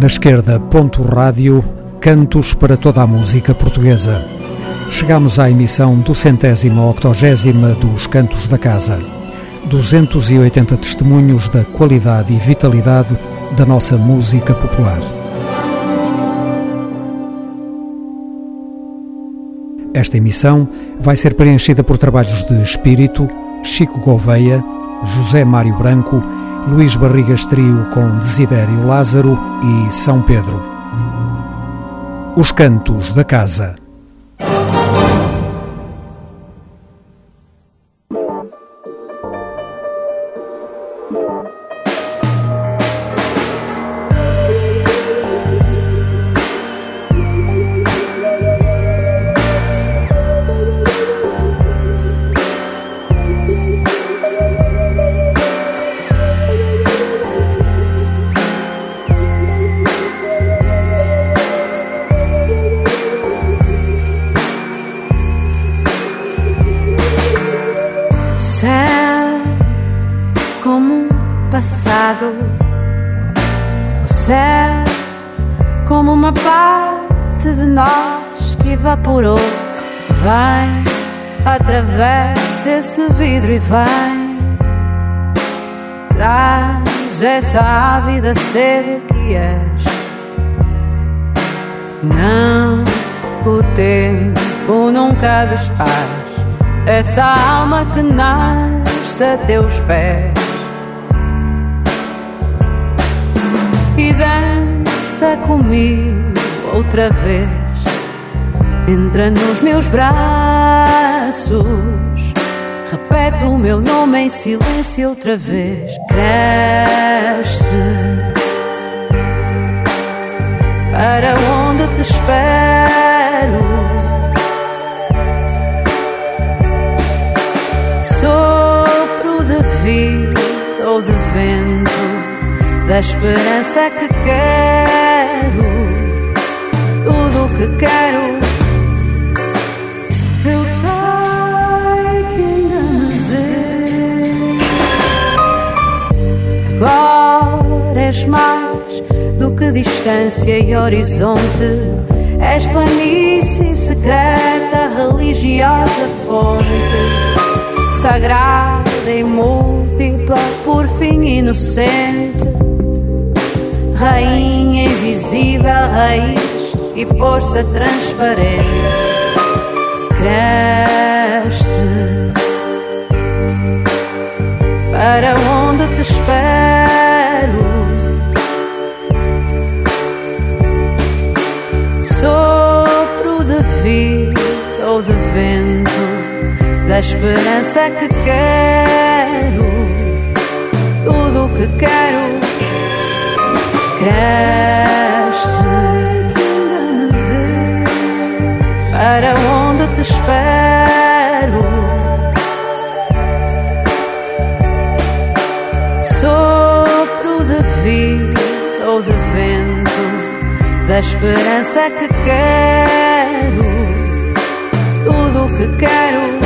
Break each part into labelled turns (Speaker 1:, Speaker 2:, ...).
Speaker 1: Na esquerda, ponto rádio, cantos para toda a música portuguesa. Chegamos à emissão do centésima octogésima dos Cantos da Casa. 280 testemunhos da qualidade e vitalidade da nossa música popular. Esta emissão vai ser preenchida por trabalhos de Espírito, Chico Gouveia, José Mário Branco, Luís Barrigas Trio com Desidério Lázaro e São Pedro. Os Cantos da Casa.
Speaker 2: Teus pés e dança comigo outra vez. Entra nos meus braços, repete o meu nome em silêncio outra vez. Cresce para onde te espero. Vento da esperança que quero, tudo o que quero. Eu sei que ainda me vês. Agora és mais do que distância e horizonte. És planície secreta, religiosa fonte sagrada e múltipla, por fim inocente, rainha invisível, raiz e força transparente. Cresce para onde te espero. Sopro de vida ou de vento da esperança que quero, tudo que quero cresce para onde te espero. Sopro de vida ou de vento da esperança que quero, tudo que quero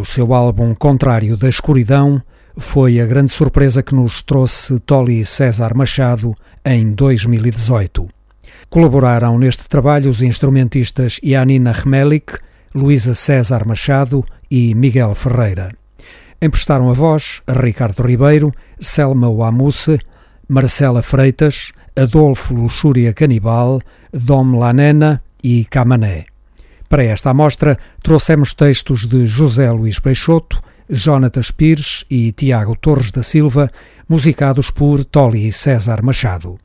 Speaker 3: o seu álbum Contrário da Escuridão foi a grande surpresa que nos trouxe Tolly César Machado em 2018. Colaboraram neste trabalho os instrumentistas Yanina Remelik, Luísa César Machado e Miguel Ferreira. Emprestaram a voz a Ricardo Ribeiro, Selma Wamusse, Marcela Freitas, Adolfo Luxúria Canibal, Dom Lanena e Camané. Para esta amostra, trouxemos textos de José Luís Peixoto, Jonatas Pires e Tiago Torres da Silva, musicados por Tolly César Machado.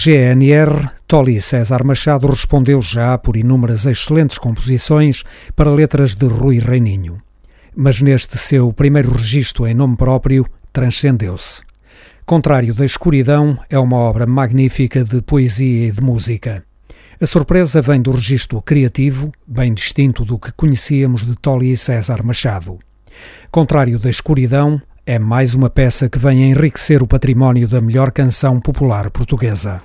Speaker 3: GNR, Tolly César Machado respondeu já por inúmeras excelentes composições para letras de Rui Reininho. Mas neste seu primeiro registro em nome próprio, transcendeu-se. Contrário da Escuridão é uma obra magnífica de poesia e de música. A surpresa vem do registro criativo, bem distinto do que conhecíamos de Tolly César Machado. Contrário da Escuridão é mais uma peça que vem enriquecer o património da melhor canção popular portuguesa.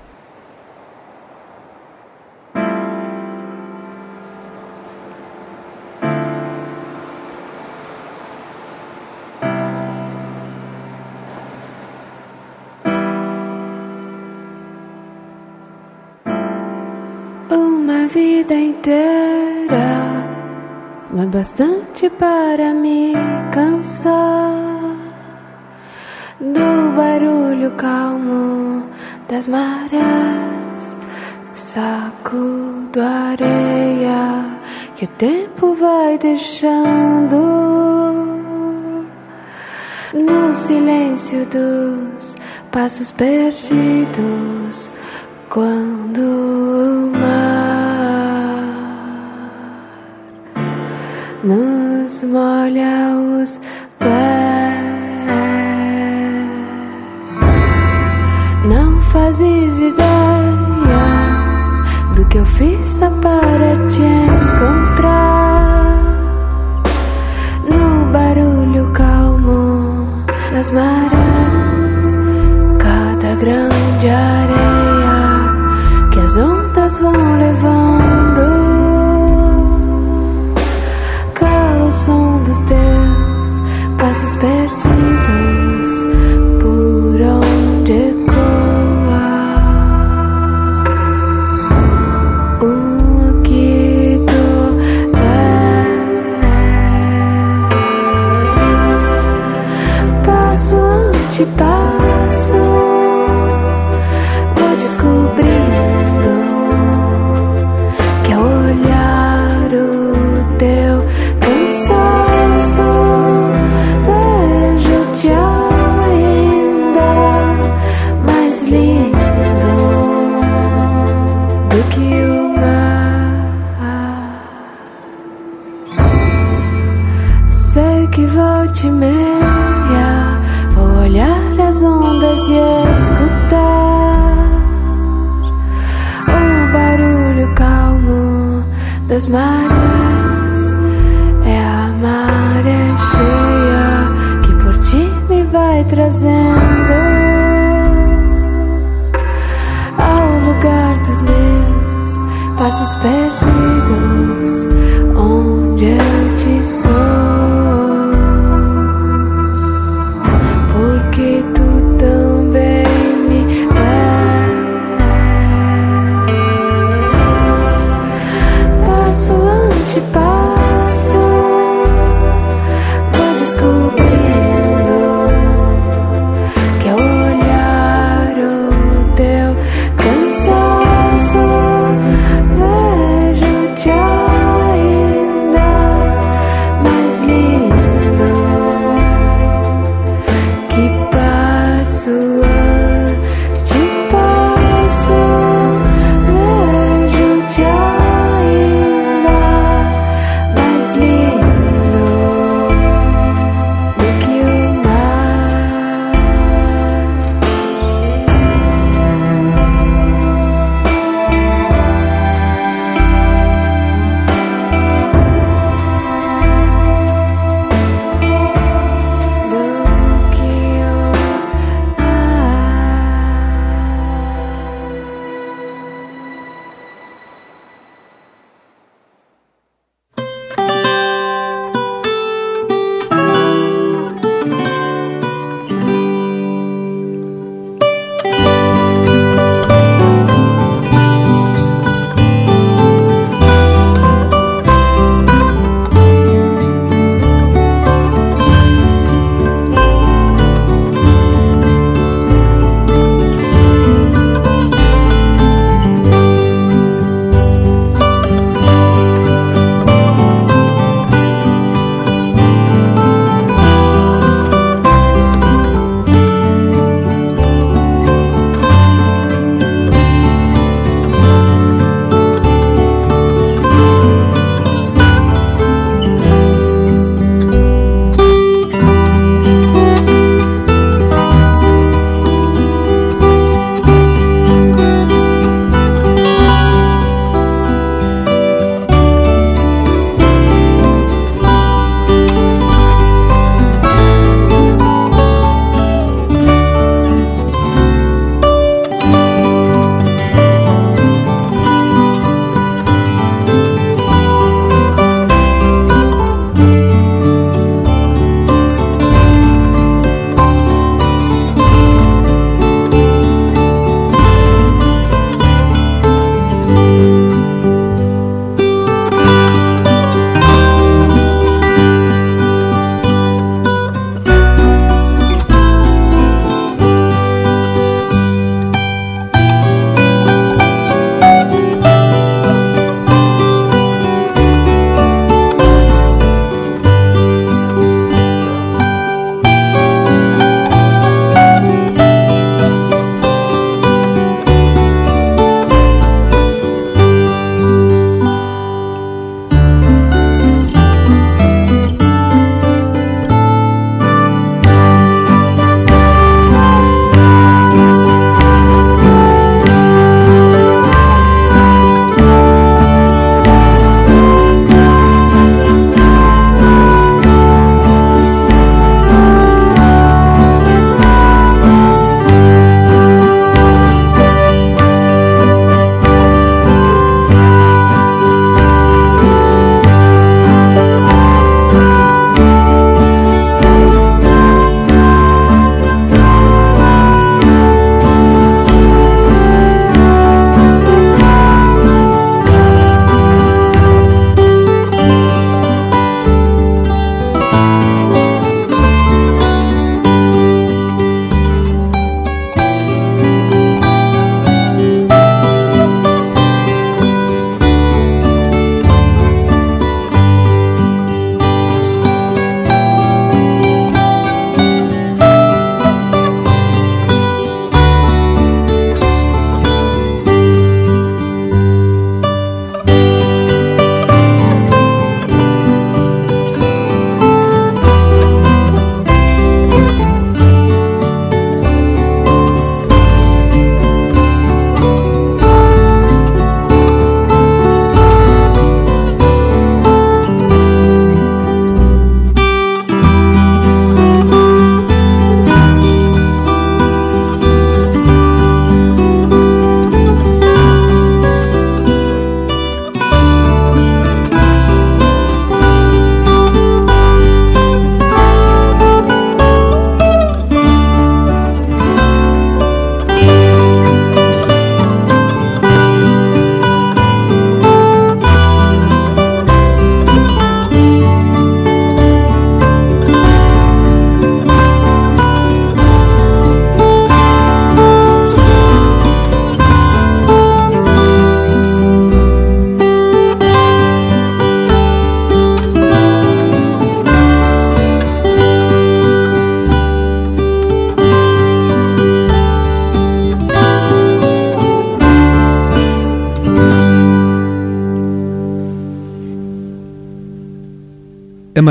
Speaker 4: Uma vida inteira não é bastante para me cansar do barulho calmo das marés. Sacudo a areia que o tempo vai deixando no silêncio dos passos perdidos quando o mar nos molha os fazes ideia do que eu fiz só para te encontrar no barulho calmo das marés, das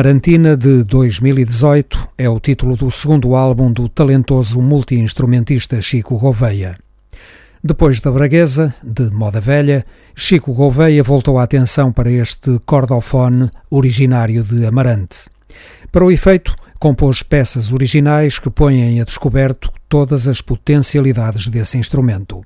Speaker 1: Amarantina de 2018 é o título do segundo álbum do talentoso multi-instrumentista Chico Gouveia. Depois da Braguesa, de moda velha, Chico Gouveia voltou a atenção para este cordofone originário de Amarante. Para o efeito, compôs peças originais que põem a descoberto todas as potencialidades desse instrumento.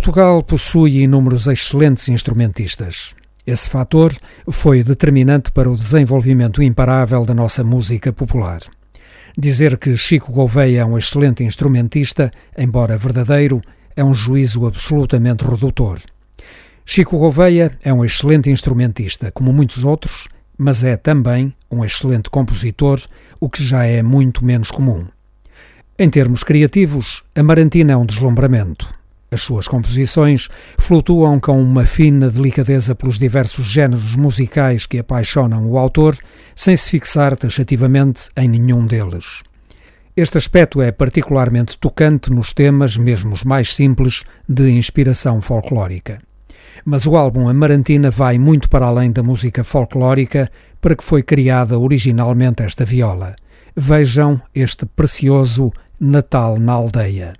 Speaker 1: Portugal possui inúmeros excelentes instrumentistas. Esse fator foi determinante para o desenvolvimento imparável da nossa música popular. Dizer que Chico Gouveia é um excelente instrumentista, embora verdadeiro, é um juízo absolutamente redutor. Chico Gouveia é um excelente instrumentista, como muitos outros, mas é também um excelente compositor, o que já é muito menos comum. Em termos criativos, Amarantina é um deslumbramento. As suas composições flutuam com uma fina delicadeza pelos diversos géneros musicais que apaixonam o autor, sem se fixar taxativamente em nenhum deles. Este aspecto é particularmente tocante nos temas, mesmo os mais simples, de inspiração folclórica. Mas o álbum Amarantina vai muito para além da música folclórica para que foi criada originalmente esta viola. Vejam este precioso Natal na Aldeia.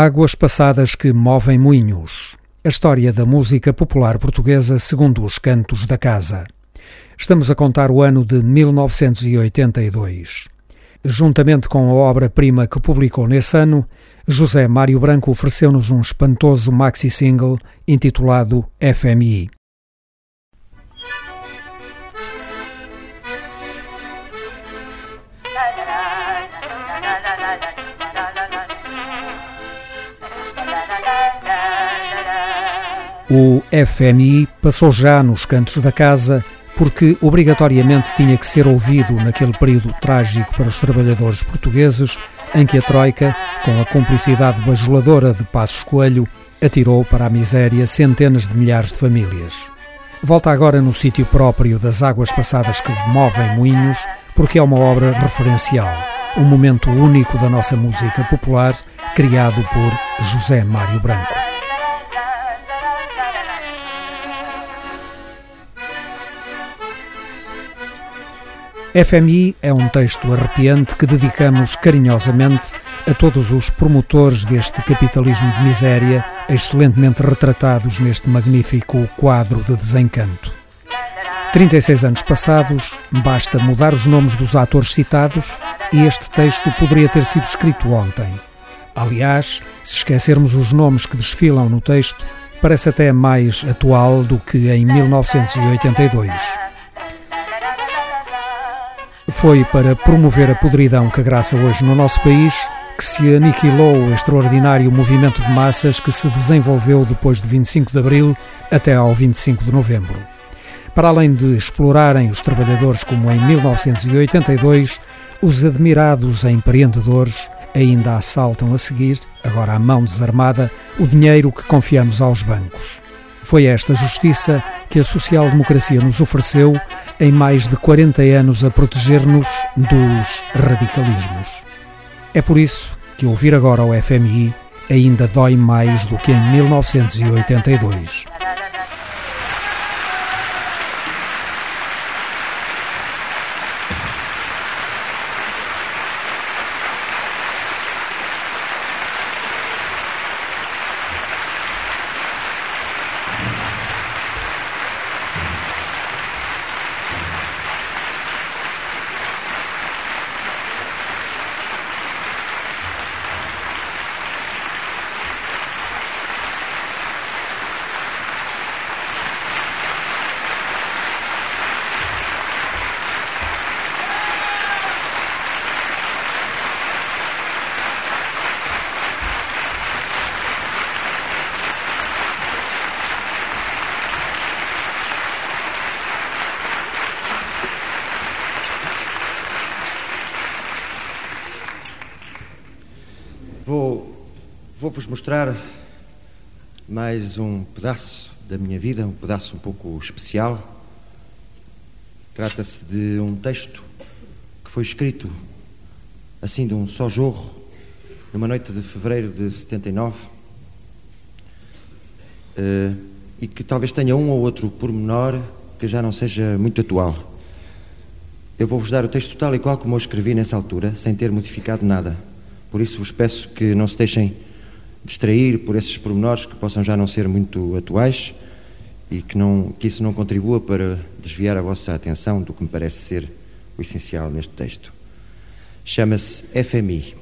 Speaker 1: Águas passadas que movem moinhos. A história da música popular portuguesa segundo os cantos da casa. Estamos a contar o ano de 1982. Juntamente com a obra-prima que publicou nesse ano, José Mário Branco ofereceu-nos um espantoso maxi-single intitulado FMI. O FMI passou já nos cantos da casa porque obrigatoriamente tinha que ser ouvido naquele período trágico para os trabalhadores portugueses em que a Troika, com a cumplicidade bajuladora de Passos Coelho, atirou para a miséria centenas de milhares de famílias. Volta agora no sítio próprio das águas passadas que movem moinhos, porque é uma obra referencial, um momento único da nossa música popular, criado por José Mário Branco. FMI é um texto arrepiante que dedicamos carinhosamente a todos os promotores deste capitalismo de miséria, excelentemente retratados neste magnífico quadro de desencanto. 36 anos passados, basta mudar os nomes dos atores citados e este texto poderia ter sido escrito ontem. Aliás, se esquecermos os nomes que desfilam no texto, parece até mais atual do que em 1982. Foi para promover a podridão que graça hoje no nosso país que se aniquilou o extraordinário movimento de massas que se desenvolveu depois de 25 de abril até ao 25 de novembro. Para além de explorarem os trabalhadores como em 1982, os admirados empreendedores ainda assaltam a seguir, agora à mão desarmada, o dinheiro que confiamos aos bancos. Foi esta justiça que a social-democracia nos ofereceu em mais de 40 anos a proteger-nos dos radicalismos. É por isso que ouvir agora o FMI ainda dói mais do que em 1982.
Speaker 5: Vou-vos mostrar mais um pedaço da minha vida, um pedaço um pouco especial. Trata-se de um texto que foi escrito assim de um só jorro, numa noite de fevereiro de 79, eh, e que talvez tenha um ou outro pormenor que já não seja muito atual. Eu vou-vos dar o texto tal e qual como eu escrevi nessa altura, sem ter modificado nada. Por isso vos peço que não se deixem distrair por esses pormenores que possam já não ser muito atuais e que, não, que isso não contribua para desviar a vossa atenção do que me parece ser o essencial neste texto. Chama-se FMI.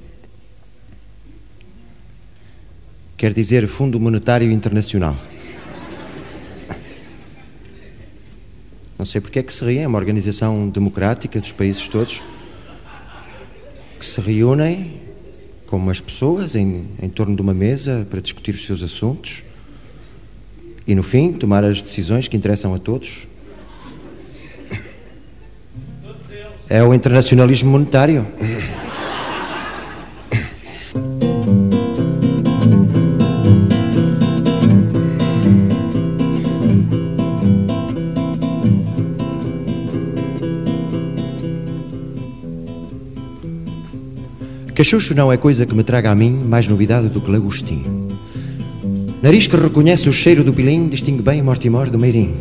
Speaker 5: Quer dizer Fundo Monetário Internacional. Não sei porque é que se riem, é uma organização democrática dos países todos que se reúnem como as pessoas em, em torno de uma mesa para discutir os seus assuntos e, no fim, tomar as decisões que interessam a todos. É o internacionalismo monetário. Cachucho não é coisa que me traga a mim mais novidade do que lagostim. Nariz que reconhece o cheiro do pilim distingue bem Mortimor do Meirim.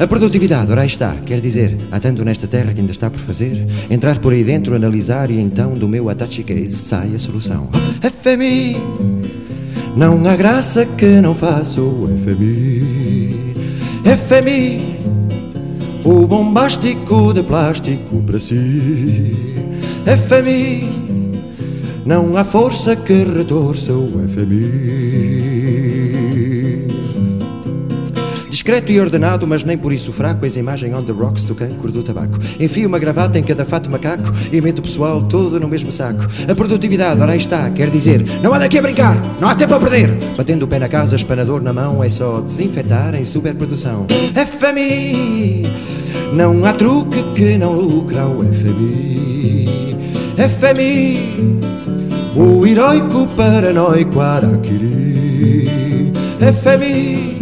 Speaker 5: A produtividade, ora está, quer dizer, há tanto nesta terra que ainda está por fazer, entrar por aí dentro, analisar e então do meu atache case sai a solução. FMI, Não há graça que não faça o FMI. FMI, o bombástico de plástico para si. FMI, não há força que retorça o FMI. Discreto e ordenado, mas nem por isso fraco, eis a imagem on the rocks do cancro do tabaco. Enfio uma gravata em cada fato macaco e meto o pessoal todo no mesmo saco. A produtividade, ora aí está, quer dizer, não há daqui a brincar, não há tempo a perder. Batendo o pé na casa, espanador na mão, é só desinfetar em superprodução. FMI, não há truque que não lucra o FMI. FMI, o heróico paranoico Araquiri. FMI,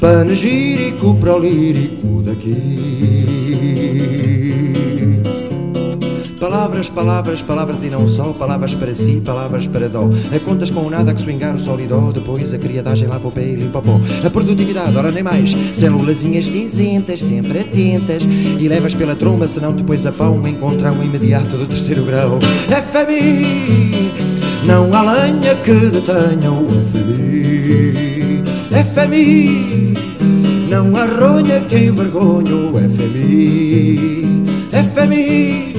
Speaker 5: panegírico prolírico daqui. Palavras, palavras, palavras e não só, palavras para si, palavras para dó. A contas com o nada que swingar o sol e dó, depois a criadagem lava o pé e limpa o pó. A produtividade, ora nem mais, célulazinhas cinzentas, sempre atentas, e levas pela tromba, senão depois a pão encontrar um imediato do terceiro grau. FMI, não há lenha que detenha o FMI. FMI, não há ronha que envergonhe o FMI. FMI,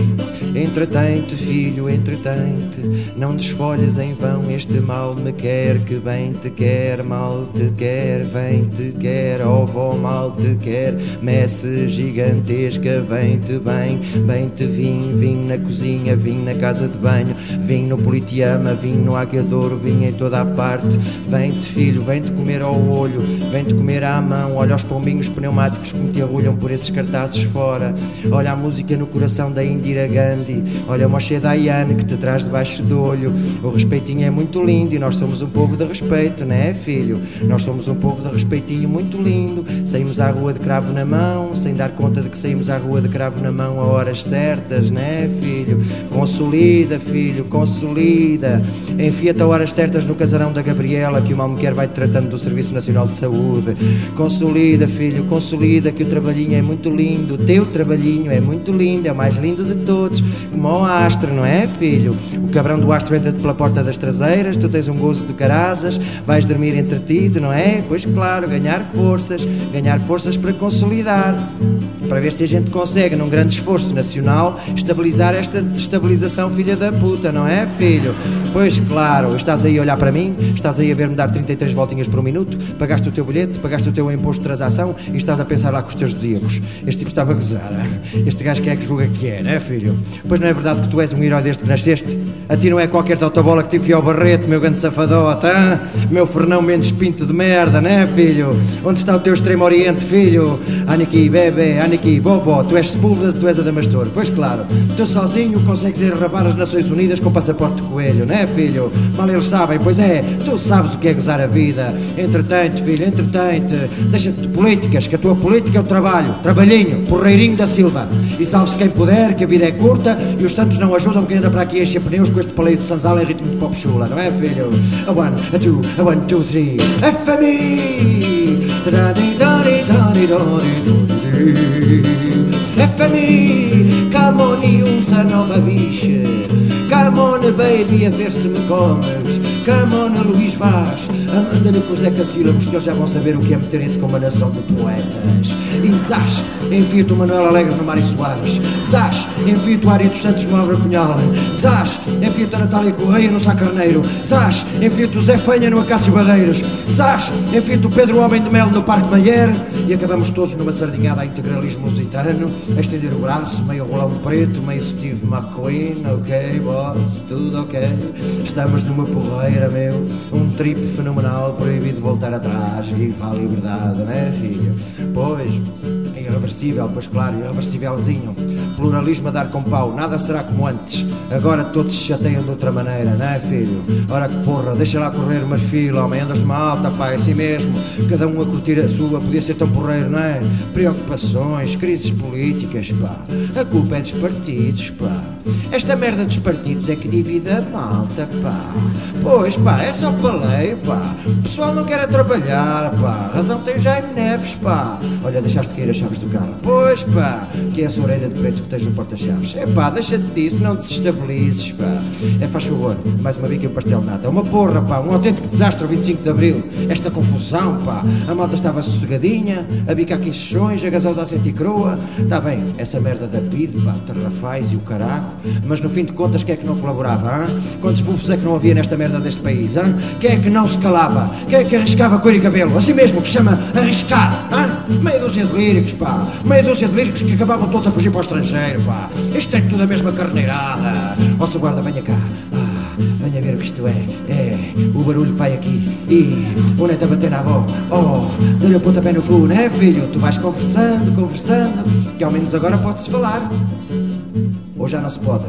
Speaker 5: entretém-te, filho, entretém-te. Não desfolhes em vão, este mal me quer, que bem te quer, mal te quer, vem te quer, ovo mal te quer, messe gigantesca, vem-te bem, bem-te vim, vim na cozinha, vim na casa de banho, vim no politiama, vim no aguiadouro, vim em toda a parte. Vem-te, filho, vem-te comer ao olho, vem-te comer à mão, olha os pombinhos pneumáticos que me te arrulham por esses cartazes fora, olha a música no coração da Indira Gandhi, olha o Moshe Dayan que te traz debaixo do olho. O respeitinho é muito lindo e nós somos um povo de respeito, não é, filho? Nós somos um povo de respeitinho muito lindo. Saímos à rua de cravo na mão, sem dar conta de que saímos à rua de cravo na mão a horas certas, não é, filho? Consolida, filho, consolida. Enfia-te a horas certas no casarão da Gabriela, que uma mulher vai te tratando do Serviço Nacional de Saúde. Consolida, filho, consolida, que o trabalhinho é muito lindo. O teu trabalhinho é muito lindo, é o mais lindo de todos. O astro, não é, filho? O cabrão do astro entra-te pela porta das traseiras, tu tens um gozo de carazas, vais dormir entretido, não é? Pois claro, ganhar forças, ganhar forças para consolidar, para ver se a gente consegue, num grande esforço nacional, estabilizar esta desestabilização, filha da puta, não é, filho? Pois claro, estás aí a olhar para mim, estás aí a ver-me dar 33 voltinhas por minuto, pagaste o teu bilhete, pagaste o teu imposto de transação e estás a pensar lá com os teus zodíacos. Este tipo estava a gozar, este gajo que é que julga que é, não é, filho? Pois não é verdade que tu és um herói desde que nasceste? A ti não é qualquer totobola que te enfia ao barrete, meu grande safadote, hein? meu Fernão Mendes Pinto de merda, não é, filho? Onde está o teu extremo oriente, filho? Aniki, bebê, Aniki, bobo, tu és Sepúlveda, tu és Adamastor. Pois claro, tu sozinho consegues enrabar as Nações Unidas com passaporte de coelho, não é, filho? Mal eles sabem, pois é, tu sabes o que é gozar a vida. Entretanto, filho, entretanto, deixa-te de políticas, que a tua política é o trabalho, trabalhinho, porreirinho da Silva. E salve-se quem puder, que a vida é curta e os tantos não ajudam quem anda para aqui a encher pneus com este paleio de sanzala em ritmo de pop chula, não é, filho? A one, a two, a one, two, three. FMI! FMI! Come on e usa nova bicha. Come on, baby, a ver se me comes. Come Luís Vaz. Anda-lhe com os decassílabos que eles já vão saber o que é meterem-se com uma nação de poetas. E Zás, enfia-te o Manuel Alegre no Mário Soares. Zás, enfia-te o Ari dos Santos no Álvaro Cunhal. Zás, enfia-te a Natália Correia no Sá Carneiro. Zás, enfia-te o Zé Fanha no Acácio Barreiros. Zás, enfia-te o Pedro Homem de Melo no Parque Mayer. E acabamos todos numa sardinhada a integralismo lusitano. A estender o braço, meio rolão preto, meio Steve McQueen. Ok, boss, tudo ok. Estamos numa porreira, meu. Um trip fenomenal, proibido voltar atrás. Viva a liberdade, né, filho? Pois, irreversível, pois claro, irreversívelzinho. Pluralismo a dar com pau, nada será como antes. Agora todos se chateiam de outra maneira, não é, filho? Ora que porra, deixa lá correr, mas filho, homem, andas numa alta, pá, é assim mesmo. Cada um a curtir a sua, podia ser tão porreiro, não é? Preocupações, crises políticas, pá. A culpa é dos partidos, pá. Esta merda dos partidos é que divide a malta, pá. Pois, pá, é só paleio, pá. O pessoal não quer é trabalhar, pá. Razão tem o Jaime Neves, pá. Olha, deixaste cair as chaves do carro. Pois pá, que é essa orelha de preto que tens no porta-chaves. É pá, deixa-te disso, não desestabilizes, pá. É, faz favor, mais uma bica e um pastel de nata. Uma porra, pá, um autêntico desastre o 25 de Abril. Esta confusão, pá. A malta estava sossegadinha, a bica aqui chões, a gasosa a sentir crua. Está bem, essa merda da PID, pá, terrafais e o caraco. Mas no fim de contas, quem é que não colaborava, hã? Quantos bufos é que não havia nesta merda deste país, hã? Quem é que não se calava? Quem é que arriscava cor e cabelo? Assim mesmo, que se chama arriscar, hã? Meia dúzia de líricos, pá. Meia dúzia de líricos que acabavam todos a fugir para o estrangeiro, pá. Isto é tudo a mesma carneirada. Ó, seu guarda, venha cá. Ah, venha ver o que isto é. É, o barulho que vai aqui. E o neto a bater na avó. Oh, dê-lhe o pontapé no cu, né, filho? Tu vais conversando, conversando, que ao menos agora podes falar. Ou já não se pode?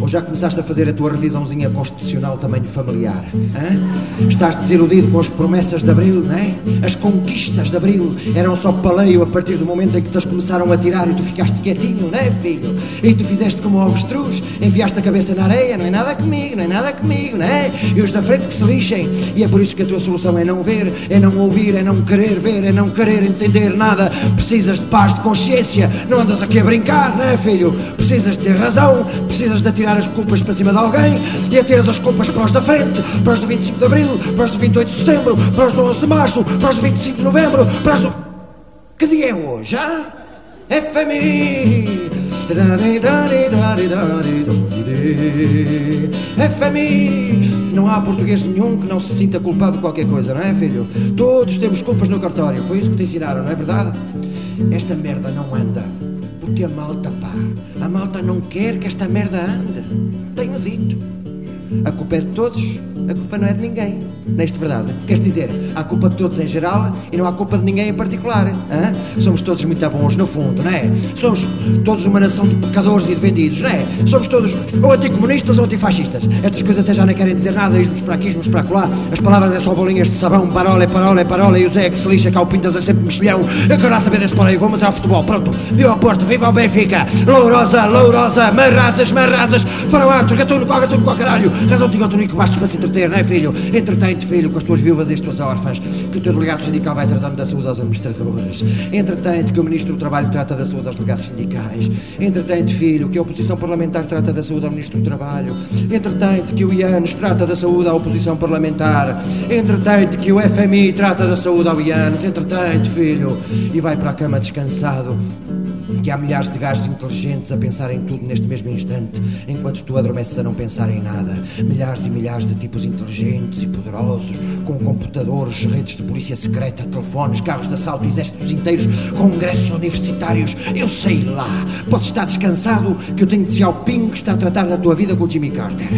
Speaker 5: Ou já começaste a fazer a tua revisãozinha constitucional tamanho familiar? Hã? Estás desiludido com as promessas de Abril, não é? As conquistas de Abril eram só paleio a partir do momento em que te começaram a tirar e tu ficaste quietinho, não é, filho? E tu fizeste como o avestruz, enfiaste a cabeça na areia, não é nada comigo, não é nada comigo, não é? E os da frente que se lixem. E é por isso que a tua solução é não ver, é não ouvir, é não querer ver, é não querer entender nada. Precisas de paz de consciência, não andas aqui a brincar, não é, filho? Precisas de ter razão, precisas de tirar as culpas para cima de alguém e atiras as culpas para os da frente, para os do 25 de Abril, para os do 28 de Setembro, para os do 11 de Março, para os do 25 de Novembro, para os do... Que dia é hoje, ah? FMI! FMI! Não há português nenhum que não se sinta culpado de qualquer coisa, não é, filho? Todos temos culpas no cartório, foi isso que te ensinaram, não é verdade? Esta merda não anda. Porque a malta, a malta não quer que esta merda ande. Tenho dito. A culpa é de todos, a culpa não é de ninguém. Neste verdade. Queres dizer, há culpa de todos em geral e não há culpa de ninguém em particular. Hã? Somos todos muito bons, no fundo, não é? Somos todos uma nação de pecadores e de vendidos, não é? Somos todos ou anticomunistas ou antifascistas. Estas coisas até já não querem dizer nada, ismos para aqui, ismos para lá. As palavras é só bolinhas de sabão, parola é parola é parola, e o Zé que se lixa, cá o Pintas é sempre mexilhão. Eu quero saber desse aí, vou, mas é ao futebol, pronto. Viva o Porto, viva o Benfica, lourosa, lourosa, marrazas, marrazas, farão atro, gatuno, qual gatuno, qual caralho. Razão tinha o tunico, bastos para entreter, não é, filho? Entretém-te, filho, com as tuas viúvas e as tuas órfãs, que o teu delegado sindical vai tratando da saúde aos administradores. Entretém-te que o Ministro do Trabalho trata da saúde aos delegados sindicais. Entretém-te, filho, que a oposição parlamentar trata da saúde ao Ministro do Trabalho. Entretém-te que o IANES trata da saúde à oposição parlamentar. Entretém-te que o FMI trata da saúde ao IANES. Entretém-te, filho, e vai para a cama descansado que há milhares de gajos inteligentes a pensar em tudo neste mesmo instante, enquanto tu adormeces a não pensar em nada. Milhares e milhares de tipos inteligentes e poderosos, com computadores, redes de polícia secreta, telefones, carros de assalto, exércitos inteiros, congressos universitários. Eu sei lá. Podes estar descansado que eu tenho de dizer ao Ping que está a tratar da tua vida com o Jimmy Carter.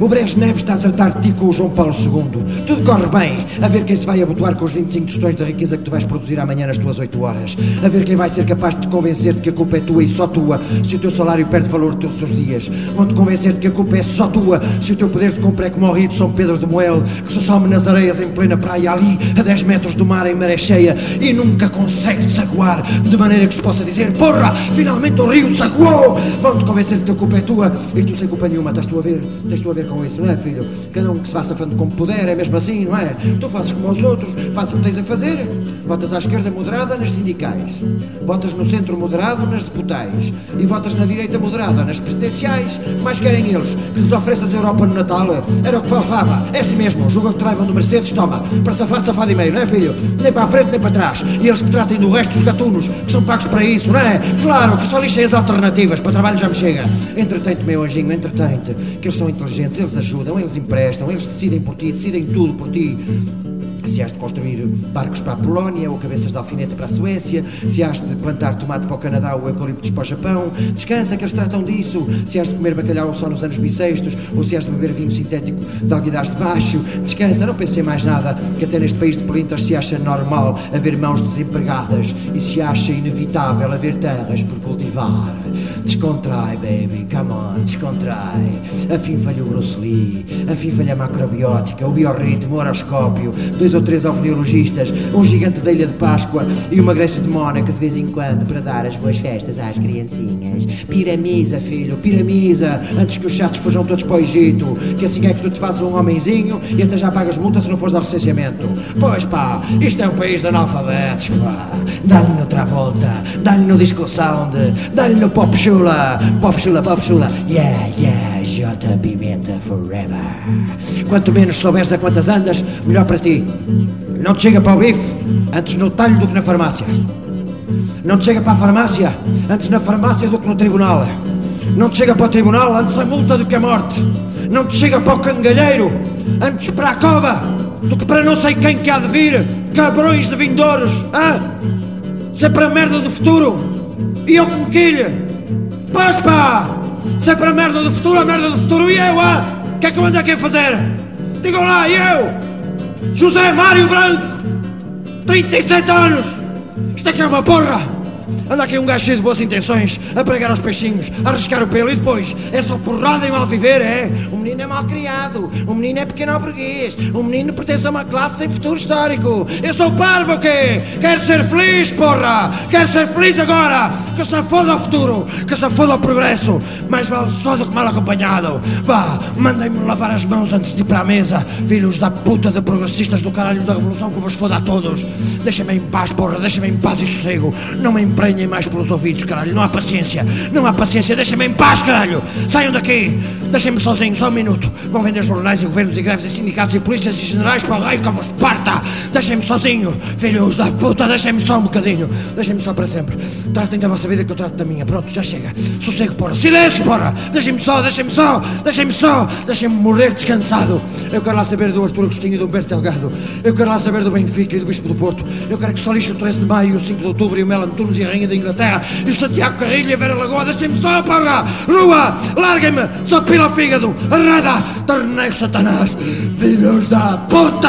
Speaker 5: O Brezhnev está a tratar de ti com o João Paulo II. Tudo corre bem. A ver quem se vai abotoar com os 25 tostões de riqueza que tu vais produzir amanhã nas tuas 8 horas. A ver quem vai ser capaz de te convencer de que a culpa é tua e só tua se o teu salário perde valor todos os dias. Vão te convencer de que a culpa é só tua se o teu poder de compra é como o rio de São Pedro de Moel, que se some nas areias em plena praia ali, a 10 metros do mar em maré cheia e nunca consegue desaguar, de maneira que se possa dizer: Porra, finalmente o rio desaguou! Vão te convencer de que a culpa é tua e tu sem culpa nenhuma. Estás tu a ver? Tens tu a ver com isso, não é, filho? Cada um que se vá safando como puder, é mesmo assim, não é? Tu fazes como os outros, fazes o que tens a fazer. Votas à esquerda moderada nas sindicais, votas no centro moderado nas deputais e votas na direita moderada nas presidenciais. Mais querem eles que lhes ofereças a Europa no Natal? Era o que faltava. É assim mesmo. Julga que traivam do Mercedes, toma. Para safado, safado e meio, não é, filho? Nem para a frente, nem para trás. E eles que tratem do resto dos gatunos, que são pagos para isso, não é? Claro, que só lixem as alternativas. Para trabalho já me chega. Entretente, meu anjinho, entretente. Que eles são inteligentes, eles ajudam, eles emprestam, eles decidem por ti, decidem tudo por ti se has de construir barcos para a Polónia ou cabeças de alfinete para a Suécia, se has de plantar tomate para o Canadá ou eucaliptos para o Japão, descansa que eles tratam disso, se has de comer bacalhau só nos anos bissextos ou se has de beber vinho sintético de alguidades de baixo, descansa, não pense em mais nada, que até neste país de pelintras se acha normal haver mãos desempregadas e se acha inevitável haver terras por cultivar. Descontrai, baby, come on, descontrai. Afim falha o Bruce Lee, afim falha a macrobiótica, o biorritmo, o horoscópio, dois ou três alveneologistas, um gigante da Ilha de Páscoa e uma Grécia de Mónaco de vez em quando para dar as boas festas às criancinhas. Piramiza, filho, piramiza, antes que os chatos fujam todos para o Egito, que assim é que tu te fazes um homenzinho e até já pagas multa se não fores ao recenseamento. Pois pá, isto é um país de analfabetos, pá. Dá-lhe no Travolta, dá-lhe no Disco Sound, dá-lhe no Pop Chula, Pop Chula, Pop Chula, yeah, yeah, J Pimenta Forever. Quanto menos souberes a quantas andas, melhor para ti. Não te chega para o bife, antes no talho do que na farmácia. Não te chega para a farmácia, antes na farmácia do que no tribunal. Não te chega para o tribunal, antes a multa do que a morte. Não te chega para o cangalheiro, antes para a cova, do que para não sei quem que há de vir. Cabrões de vindouros, hã? Sempre a merda do futuro. E eu como quilha. Pois pá! Sempre a merda do futuro, a merda do futuro. E eu, hã? O que é que eu ando aqui a fazer? Digam lá, e eu? José Mário Branco, 37 anos. Isto aqui é uma porra. Anda aqui um gajo cheio de boas intenções, a pregar aos peixinhos, a arriscar o pelo e depois é só porrada e mal viver, é? O menino é mal criado, o menino é pequeno burguês, o menino pertence a uma classe sem futuro histórico. Eu sou parvo o quê? Quero ser feliz, porra! Quero ser feliz agora! Que se foda ao futuro, que se foda ao progresso. Mais vale só do que mal acompanhado. Vá, mandem-me lavar as mãos antes de ir para a mesa, filhos da puta de progressistas do caralho da revolução que vos foda a todos. Deixem-me em paz, porra, deixem-me em paz e sossego. Não me emprenhem mais pelos ouvidos, caralho. Não há paciência. Não há paciência. Deixem-me em paz, caralho. Saiam daqui. Deixem-me sozinho, só um minuto. Vão vender jornais e governos e greves e sindicatos e polícias e generais para o rei que vos parta. Deixem-me sozinho. Filhos da puta, deixem-me só um bocadinho. Deixem-me só para sempre. Tratem da vossa vida que eu trato da minha. Pronto, já chega. Sossego, porra. Silêncio, porra. Deixem-me só, deixem-me só. Deixem-me só. Deixem-me morrer descansado. Eu quero lá saber do Artur Agostinho e do Humberto Delgado. Eu quero lá saber do Benfica e do Bispo do Porto. Eu quero que só lixe o 13 de maio, o 5 de outubro e o Melan Tunes e Rainha da Inglaterra e o Santiago Carrilho e a Vera Lagoa. Deixem-me só, porra. Rua, larguem-me. Só pila fígado. Arrada. Torneio Satanás. Filhos da puta.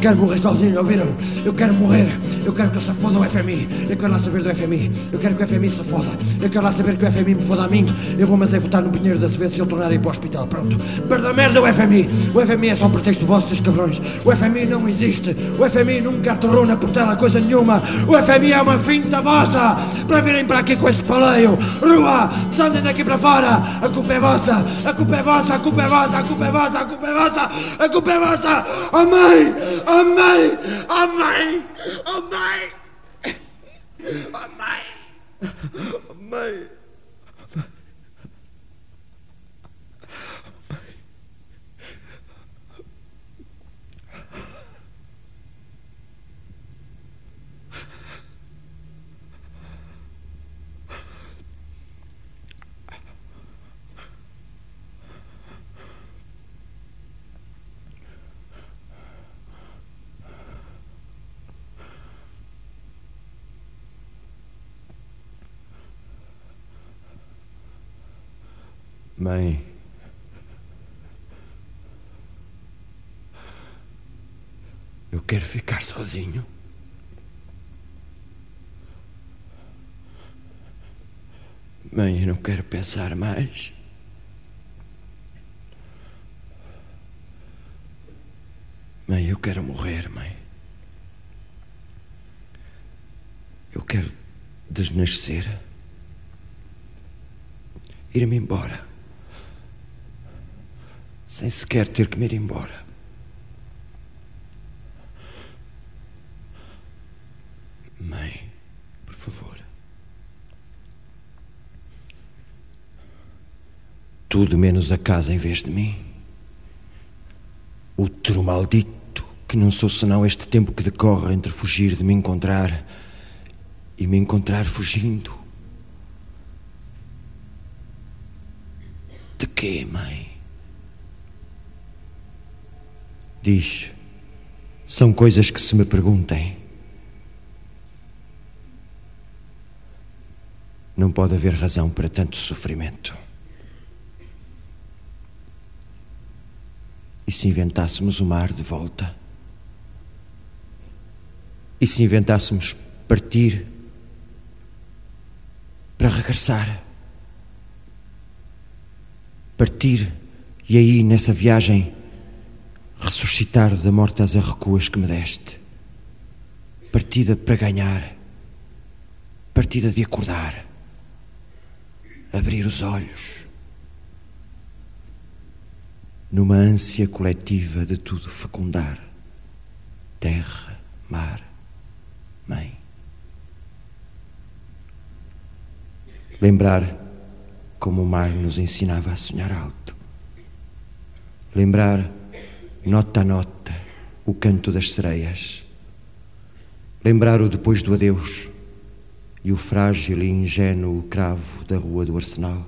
Speaker 5: Quero morrer sozinho, ouviram? Eu quero morrer. Eu quero que se foda o FMI. Eu quero lá saber do FMI. Eu quero que o FMI se foda. Eu quero lá saber que o FMI me foda a mim. Eu vou mas é votar no Pinheiro da Acevedo se eu tornar ir para o hospital. Pronto. Perda merda o FMI. O FMI é só um pretexto vosso, seus cabrões. O FMI não existe. O FMI nunca aterrou na portela coisa nenhuma. O FMI é uma finta vossa. Para virem para aqui com esse paleio. Rua, andem daqui para fora. A culpa é vossa. A culpa é vossa. A culpa é vossa. A culpa é vossa. A culpa é vossa. A culpa é vossa. A mãe. A mãe. A mãe. A mãe. A mãe. A mãe. Mãe. Eu quero ficar sozinho. Mãe, eu não quero pensar mais. Mãe, eu quero morrer, mãe. Eu quero desnascer. Ir-me embora sem sequer ter que me ir embora. Mãe, por favor. Tudo menos a casa em vez de mim. Outro maldito, que não sou senão este tempo que decorre entre fugir de me encontrar e me encontrar fugindo. De quê, mãe? Diz: são coisas que se me perguntem. Não pode haver razão para tanto sofrimento. E se inventássemos o mar de volta? E se inventássemos partir para regressar? Partir e aí, nessa viagem, ressuscitar da morte às arrecuas que me deste. Partida para ganhar, partida de acordar, abrir os olhos, numa ânsia coletiva de tudo fecundar terra, mar, mãe. Lembrar como o mar nos ensinava a sonhar alto. Lembrar, nota a nota, o canto das sereias. Lembrar o depois do adeus e o frágil e ingênuo cravo da rua do arsenal.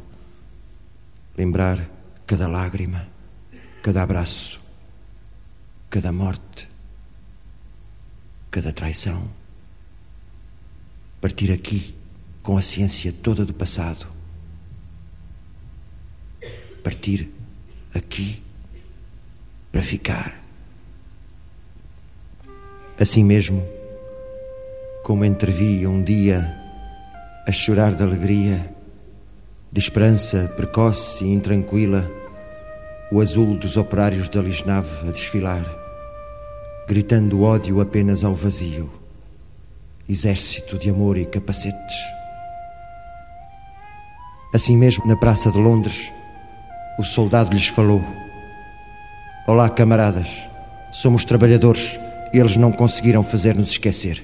Speaker 5: Lembrar cada lágrima, cada abraço, cada morte, cada traição. Partir aqui com a ciência toda do passado. Partir aqui para ficar. Assim mesmo, como entrevi um dia a chorar de alegria, de esperança precoce e intranquila, o azul dos operários da Lisnave a desfilar, gritando ódio apenas ao vazio, exército de amor e capacetes. Assim mesmo, na Praça de Londres, o soldado lhes falou: Olá, camaradas, somos trabalhadores e eles não conseguiram fazer-nos esquecer.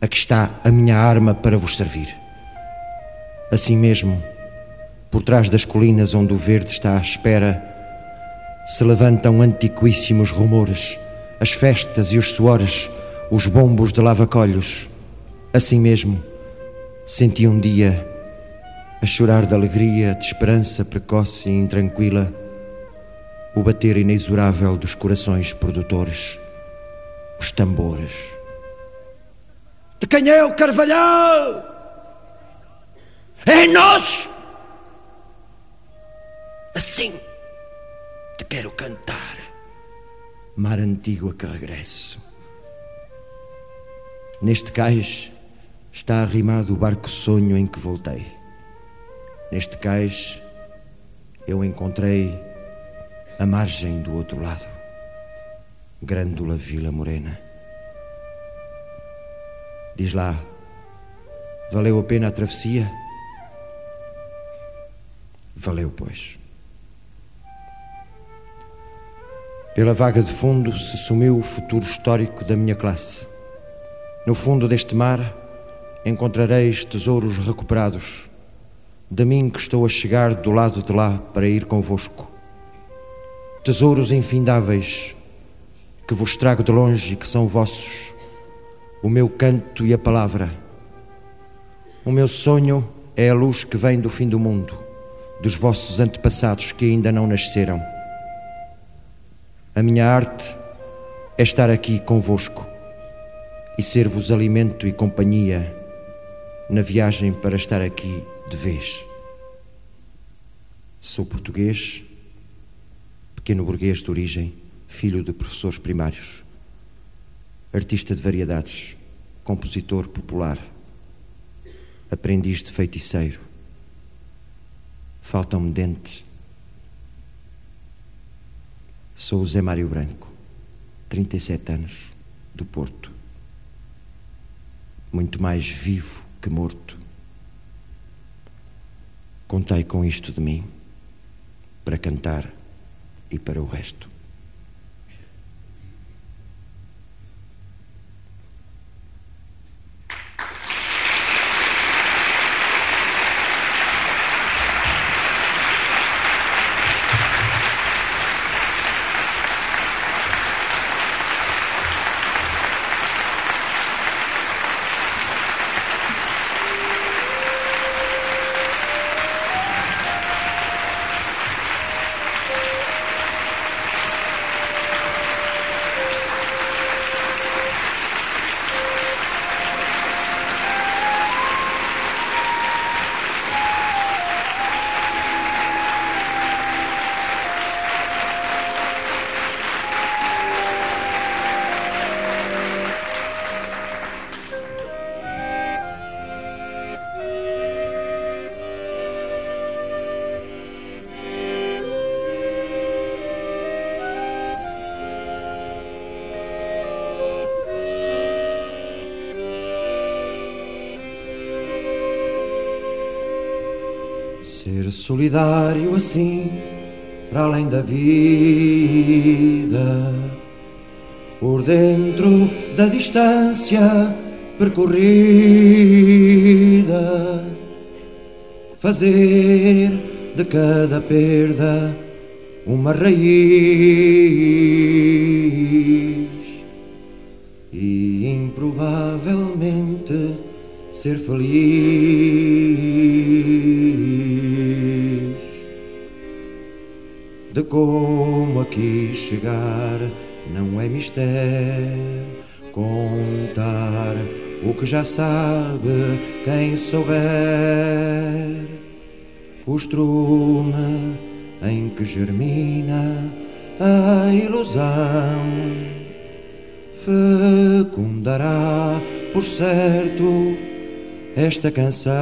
Speaker 5: Aqui está a minha arma para vos servir. Assim mesmo, por trás das colinas onde o verde está à espera, se levantam antiquíssimos rumores, as festas e os suores, os bombos de lavacolhos. Assim mesmo, senti um dia a chorar de alegria, de esperança precoce e intranquila, o bater inexorável dos corações produtores, os tambores. De quem é o Carvalhal? É nosso! Assim te quero cantar, mar antigo a que regresso. Neste cais está arrimado o barco sonho em que voltei. Neste cais eu encontrei a margem do outro lado, Grândola Vila Morena. Diz lá, valeu a pena a travessia? Valeu, pois. Pela vaga de fundo se sumiu o futuro histórico da minha classe. No fundo deste mar encontrareis tesouros recuperados de mim que estou a chegar do lado de lá para ir convosco. Tesouros infindáveis que vos trago de longe e que são vossos, o meu canto e a palavra. O meu sonho é a luz que vem do fim do mundo, dos vossos antepassados que ainda não nasceram. A minha arte é estar aqui convosco e ser-vos alimento e companhia na viagem para estar aqui de vez. Sou português, pequeno burguês de origem, filho de professores primários, artista de variedades, compositor popular, aprendiz de feiticeiro. Faltam-me dentes. Sou o Zé Mário Branco, 37 anos, do Porto. Muito mais vivo que morto. Contei com isto de mim para cantar e para o resto. Solidário assim, para além da vida, por dentro da distância percorrida, fazer de cada perda uma raiz e improvavelmente ser feliz. Como aqui chegar não é mistério contar o que já sabe quem souber. O estrume em que germina a ilusão fecundará, por certo, esta canção.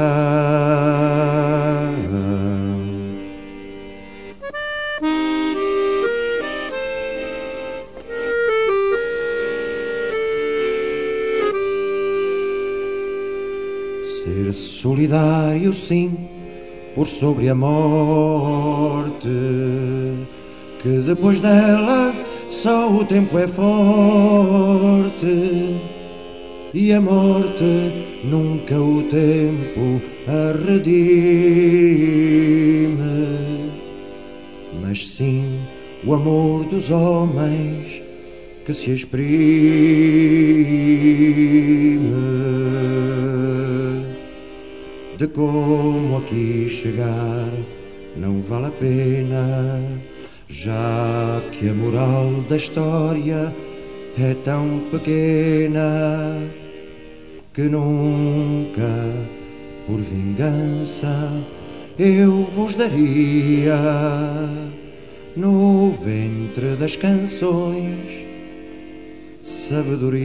Speaker 5: Ser solidário, sim, por sobre a morte, que depois dela só o tempo é forte. E a morte nunca o tempo a redime, mas sim o amor dos homens que se exprime de como aqui chegar não vale a pena, já que a moral da história é tão pequena que nunca, por vingança, eu vos daria no ventre das canções sabedoria.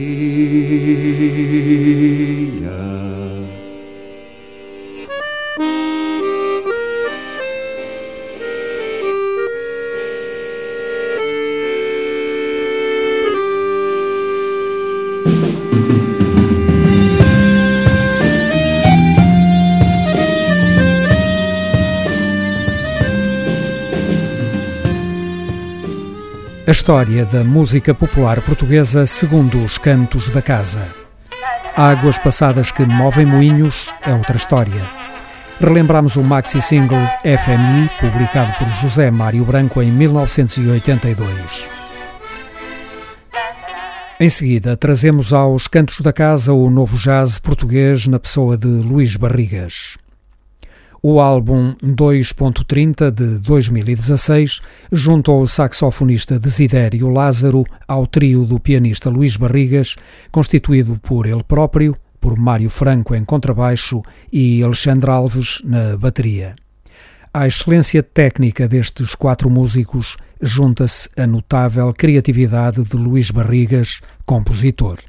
Speaker 1: A história da música popular portuguesa segundo os cantos da casa. Águas passadas que movem moinhos é outra história. Relembramos o maxi single FMI, publicado por José Mário Branco em 1982. Em seguida, trazemos aos cantos da casa o novo jazz português na pessoa de Luís Barrigas. O álbum 2.30 de 2016 juntou o saxofonista Desidério Lázaro ao trio do pianista Luís Barrigas, constituído por ele próprio, por Mário Franco em contrabaixo e Alexandre Alves na bateria. À excelência técnica destes quatro músicos junta-se a notável criatividade de Luís Barrigas, compositor.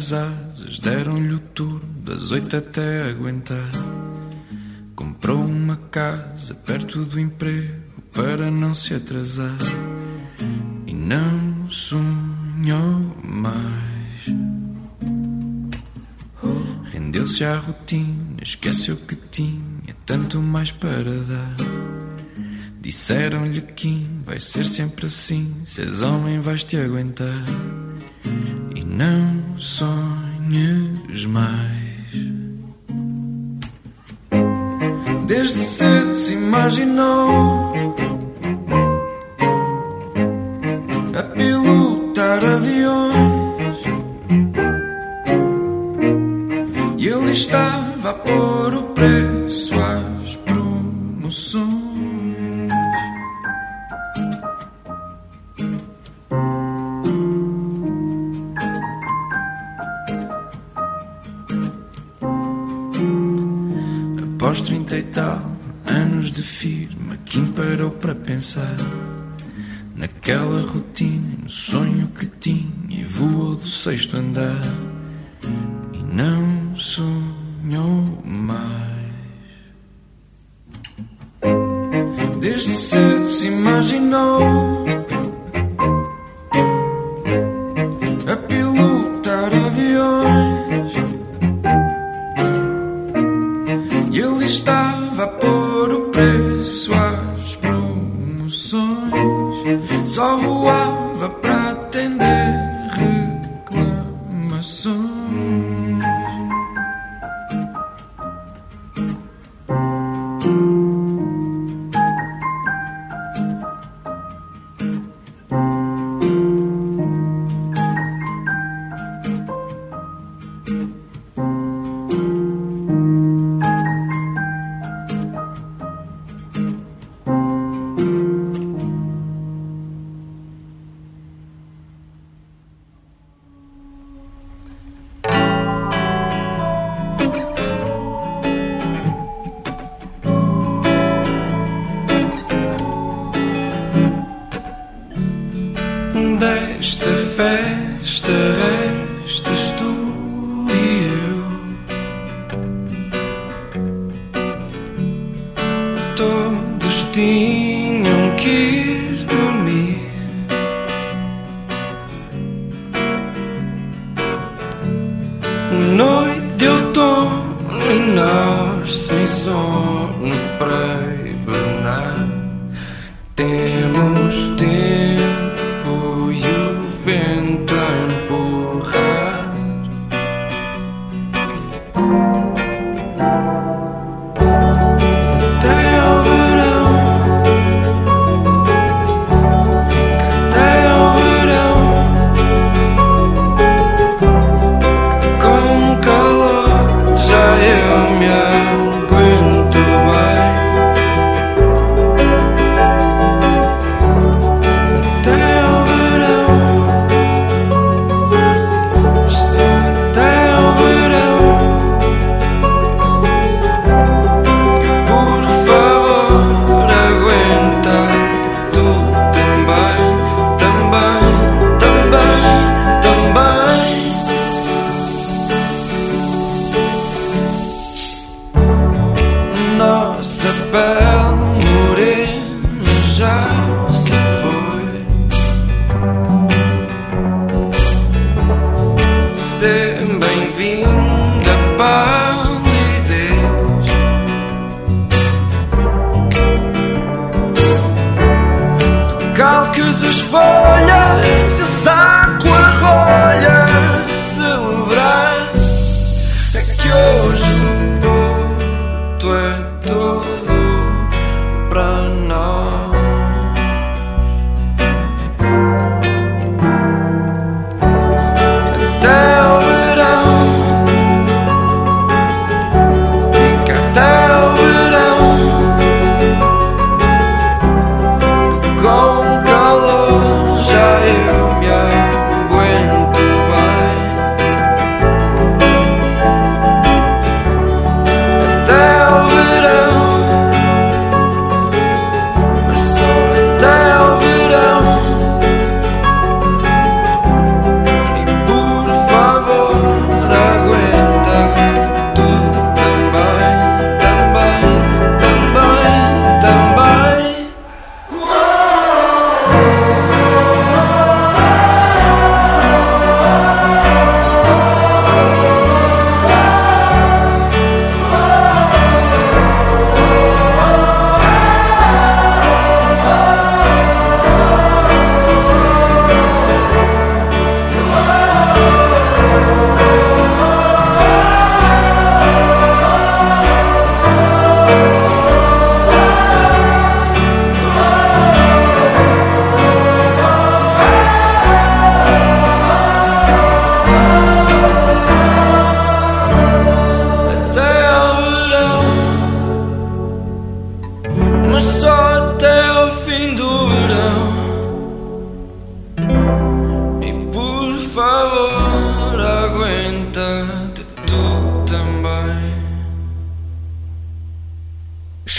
Speaker 5: As asas, deram-lhe o turno das oito até aguentar. Comprou uma casa perto do emprego para não se atrasar e não sonhou mais. Rendeu-se à rotina, esqueceu que tinha tanto mais para dar. Disseram-lhe que vai ser sempre assim, se és homem vais te aguentar e não sonhes mais. Desde cedo se imaginou Após trinta e tal anos de firma, Kim parou para pensar naquela rotina, no sonho que tinha e voou do sexto andar e não sonhou mais. Desde cedo se imaginou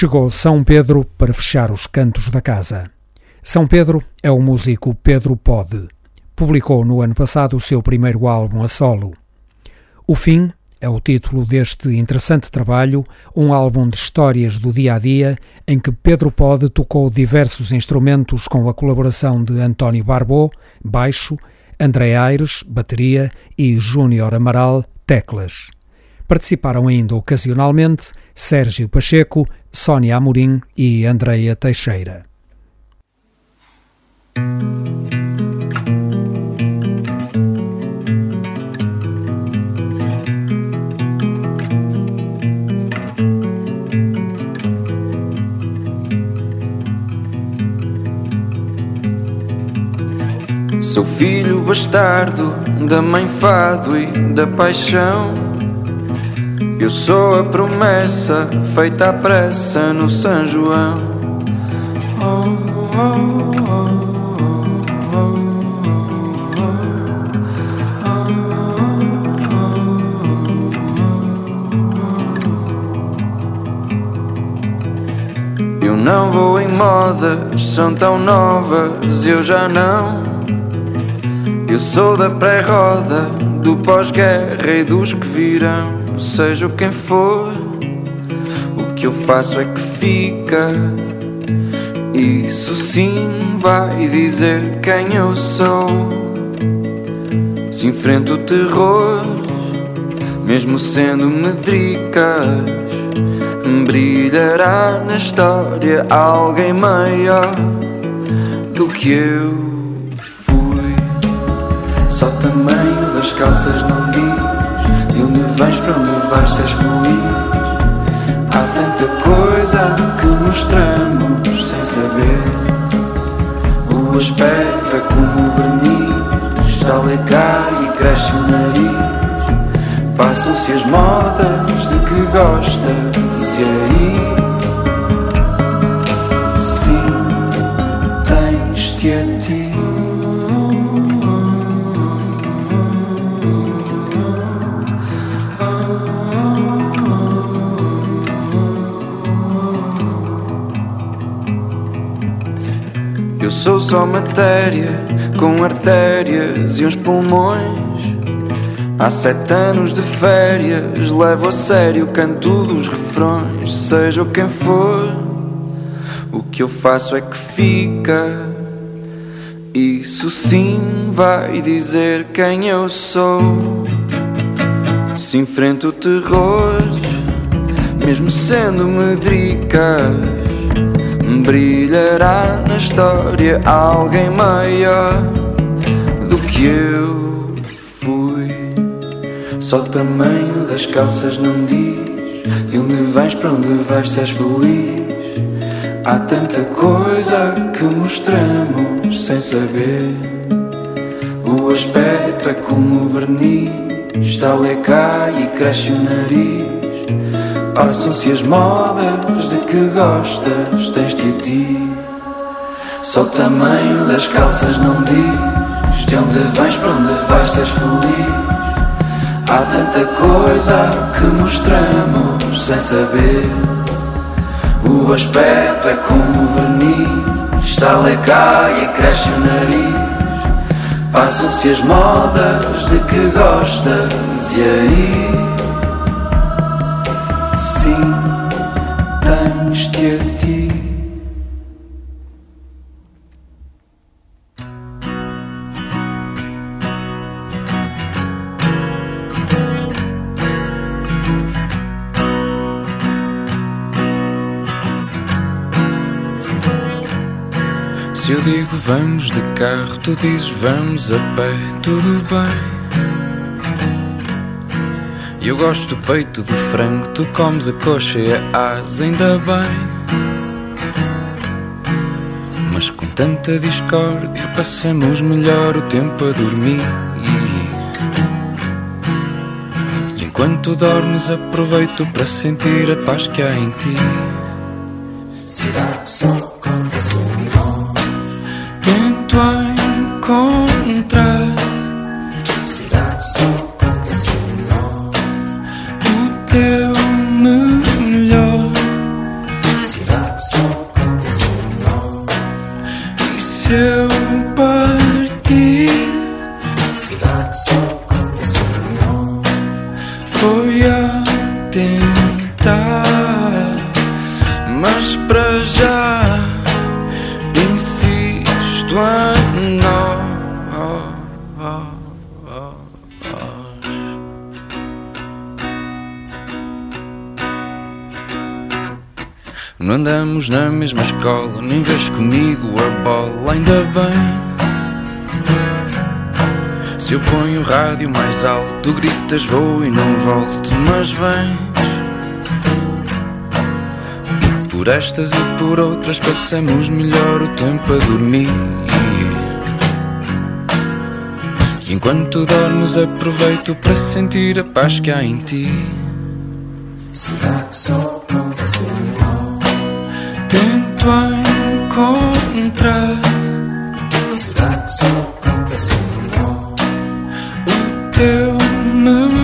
Speaker 1: chegou São Pedro para fechar os cantos da casa. São Pedro é o músico Pedro Pode. Publicou no ano passado o seu primeiro álbum a solo. O Fim é o título deste interessante trabalho, um álbum de histórias do dia a dia em que Pedro Pode tocou diversos instrumentos com a colaboração de António Barbô, baixo, André Aires, bateria e Júnior Amaral, teclas. Participaram ainda ocasionalmente Sérgio Pacheco, Sónia Amorim e Andreia Teixeira.
Speaker 5: Sou filho bastardo da mãe fado e da paixão. Eu sou a promessa feita à pressa no São João. Eu não vou em modas, são tão novas, eu já não. Eu sou da pré-roda, do pós-guerra e dos que virão. Seja quem for, o que eu faço é que fica. Isso sim vai dizer quem eu sou. Se enfrento o terror, mesmo sendo medricas, brilhará na história alguém maior do que eu. Só o tamanho das calças não diz Vais, para onde vais, és feliz. Há tanta coisa que mostramos sem saber. O aspecto é como verniz Está a e cresce o nariz. Passam-se as modas de que gosta de se ir sou só matéria, com artérias e uns pulmões. Há sete anos de férias, levo a sério, canto dos refrões. Seja quem for, o que eu faço é que fica. Isso sim vai dizer quem eu sou. Se enfrento o terror, mesmo sendo medricas brilhará na história alguém maior do que eu fui. Só o tamanho das calças não diz e onde vais, para onde vais, se és feliz. Há tanta coisa que mostramos sem saber. O aspecto é como verniz, está cai e cresce o nariz. Passam-se as modas de que gostas, tens-te a ti. Só o tamanho das calças não diz de onde vais, para onde vais, se és feliz. Há tanta coisa que mostramos sem saber. O aspecto é como verniz, está cai e cresce o nariz. Passam-se as modas de que gostas e aí tu dizes vamos a pé, tudo bem. Eu gosto do peito do frango, tu comes a coxa e a asa, ainda bem. Mas com tanta discórdia passamos melhor o tempo a dormir. E enquanto dormes aproveito para sentir a paz que há em ti. Se eu ponho o rádio mais alto, gritas vou e não volto, mas vens. E por estas e por outras passamos melhor o tempo a dormir. E enquanto dormes aproveito para sentir a paz que há em ti.
Speaker 6: Será que só aconteceu
Speaker 5: Tento encontrar
Speaker 6: Será que só aconteceu
Speaker 5: o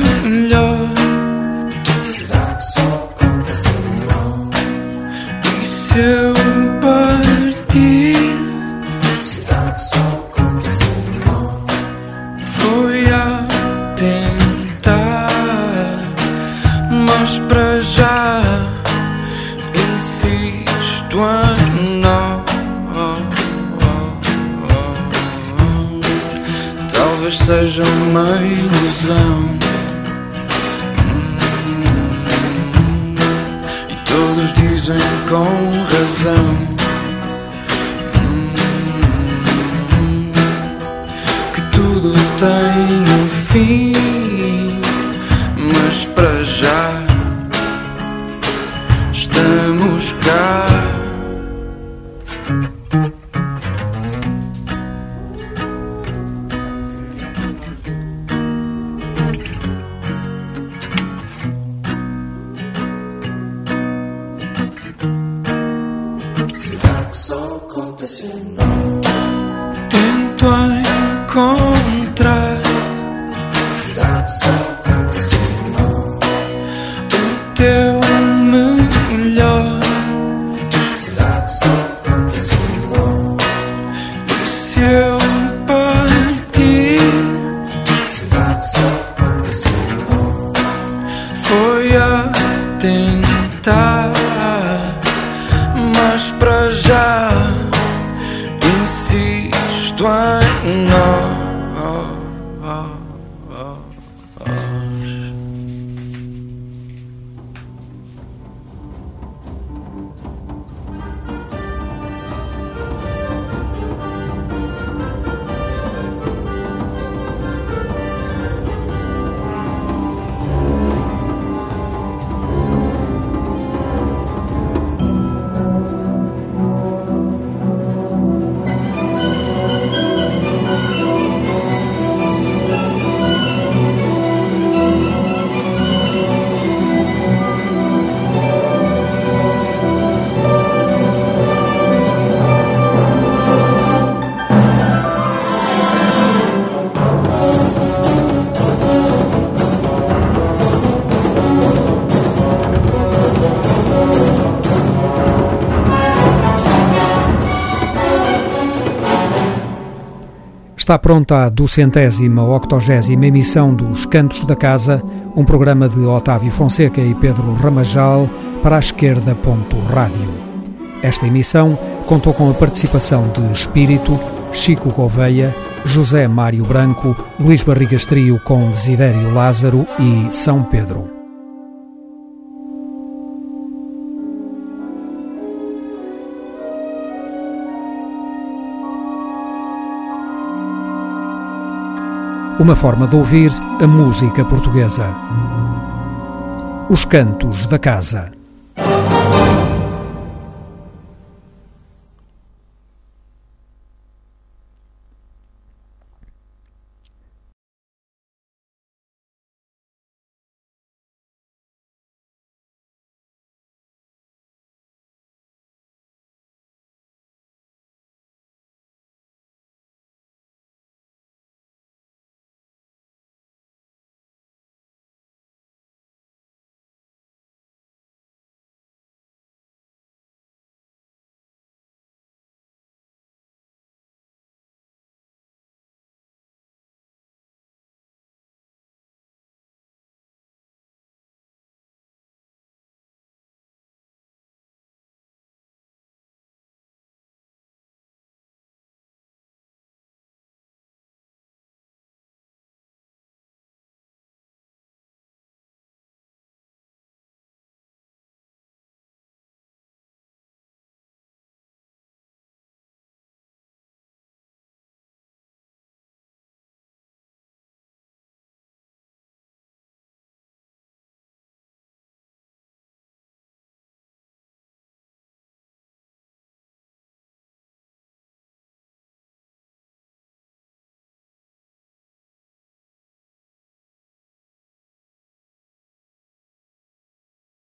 Speaker 1: Está pronta a duzentésima octogésima emissão dos Cantos da Casa, um programa de Otávio Fonseca e Pedro Ramajal para a esquerda. Ponto Rádio. Esta emissão contou com a participação de Espírito, Chico Gouveia, José Mário Branco, Luís Barrigas Trio com Desidério Lázaro e São Pedro. Uma forma de ouvir a música portuguesa. Os Cantos da Casa.